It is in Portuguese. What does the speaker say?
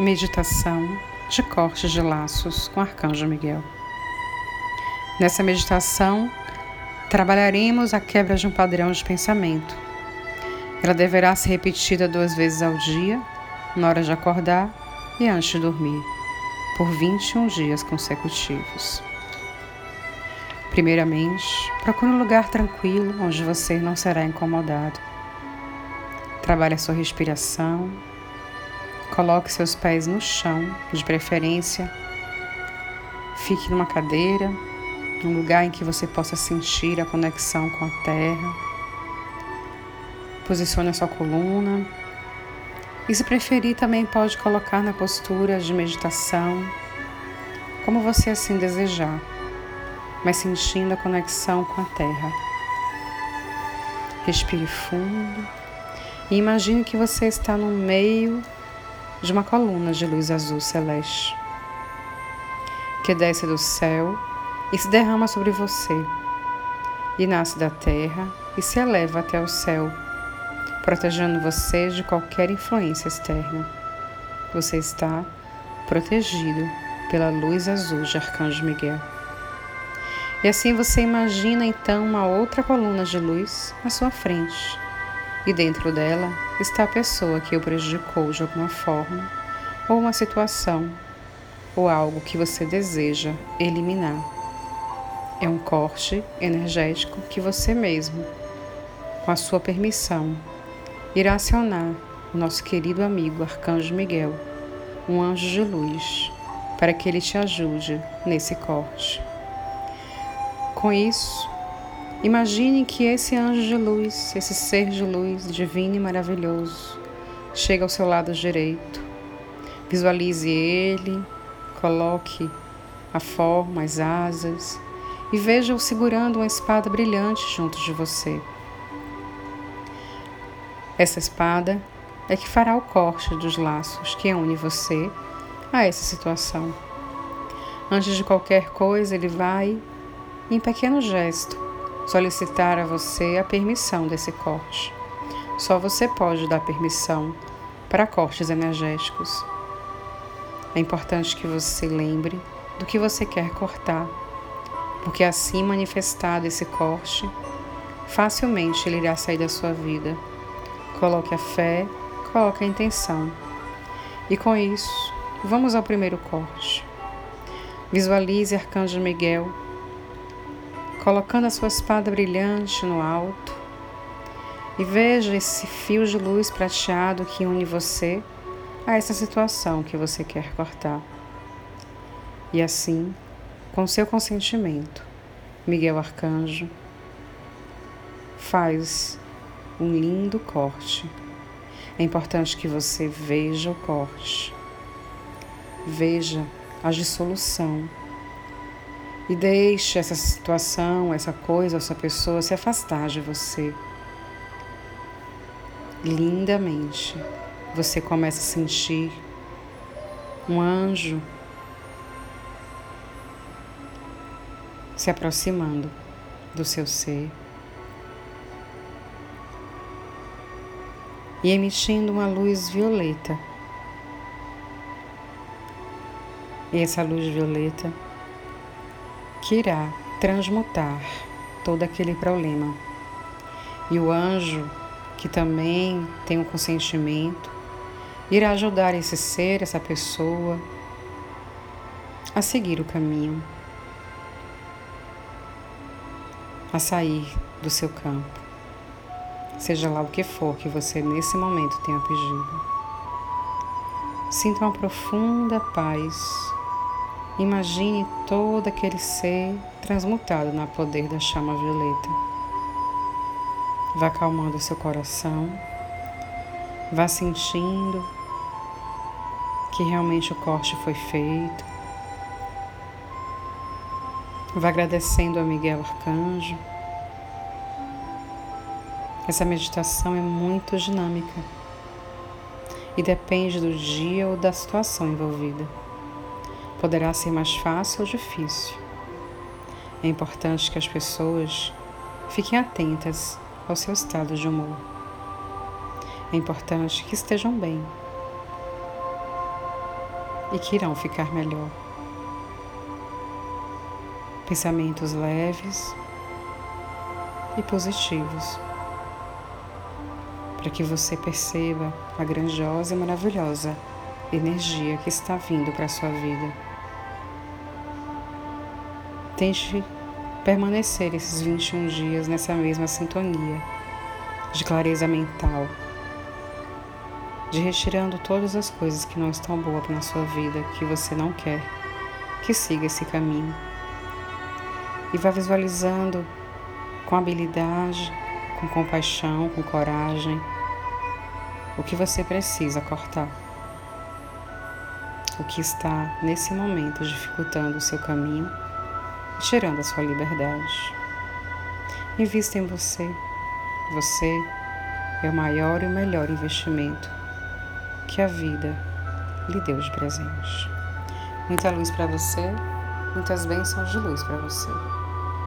Meditação de cortes de laços com Arcanjo Miguel. Nessa meditação, trabalharemos a quebra de um padrão de pensamento. Ela deverá ser repetida duas vezes ao dia, na hora de acordar e antes de dormir, por 21 dias consecutivos. Primeiramente, procure um lugar tranquilo onde você não será incomodado. Trabalhe a sua respiração Coloque seus pés no chão, de preferência. Fique numa cadeira, num lugar em que você possa sentir a conexão com a terra. Posicione a sua coluna. E se preferir, também pode colocar na postura de meditação, como você assim desejar, mas sentindo a conexão com a terra. Respire fundo e imagine que você está no meio de uma coluna de luz azul celeste que desce do céu e se derrama sobre você, e nasce da terra e se eleva até o céu, protegendo você de qualquer influência externa. Você está protegido pela luz azul de Arcanjo Miguel. E assim você imagina então uma outra coluna de luz à sua frente e dentro dela está a pessoa que o prejudicou de alguma forma, ou uma situação, ou algo que você deseja eliminar. É um corte energético que você mesmo, com a sua permissão, irá acionar o nosso querido amigo Arcanjo Miguel, um anjo de luz, para que ele te ajude nesse corte. Com isso, Imagine que esse anjo de luz, esse ser de luz divino e maravilhoso, chega ao seu lado direito. Visualize ele, coloque a forma, as asas e veja-o segurando uma espada brilhante junto de você. Essa espada é que fará o corte dos laços que une você a essa situação. Antes de qualquer coisa, ele vai, em pequeno gesto, solicitar a você a permissão desse corte. Só você pode dar permissão para cortes energéticos. É importante que você lembre do que você quer cortar, porque assim manifestado esse corte, facilmente ele irá sair da sua vida. Coloque a fé, coloque a intenção. E com isso, vamos ao primeiro corte. Visualize Arcanjo Miguel colocando a sua espada brilhante no alto. E veja esse fio de luz prateado que une você a essa situação que você quer cortar. E assim, com seu consentimento, Miguel Arcanjo faz um lindo corte. É importante que você veja o corte, veja a dissolução e deixe essa situação, essa coisa, essa pessoa se afastar de você. Lindamente, você começa a sentir um anjo se aproximando do seu ser e emitindo uma luz violeta. E essa luz violeta que irá transmutar todo aquele problema. E o anjo, que também tem um consentimento, irá ajudar esse ser, essa pessoa, a seguir o caminho, a sair do seu campo, seja lá o que for que você nesse momento tenha pedido. Sinta uma profunda paz Imagine todo aquele ser transmutado no poder da chama violeta. Vá acalmando seu coração, vá sentindo que realmente o corte foi feito. Vá agradecendo a Miguel Arcanjo. Essa meditação é muito dinâmica e depende do dia ou da situação envolvida. Poderá ser mais fácil ou difícil. É importante que as pessoas fiquem atentas ao seu estado de humor. É importante que estejam bem. e que irão ficar melhor. Pensamentos leves e positivos, para que você perceba a grandiosa e maravilhosa energia que está vindo para a sua vida. Tente permanecer esses 21 dias nessa mesma sintonia de clareza mental, de retirando todas as coisas que não estão boas na sua vida, que você não quer que siga esse caminho. E vá visualizando com habilidade, com compaixão, com coragem, o que você precisa cortar. O que está nesse momento dificultando o seu caminho tirando a sua liberdade. Invista em você. Você é o maior e o melhor investimento que a vida lhe deu de presente. Muita luz para você, muitas bênçãos de luz para você.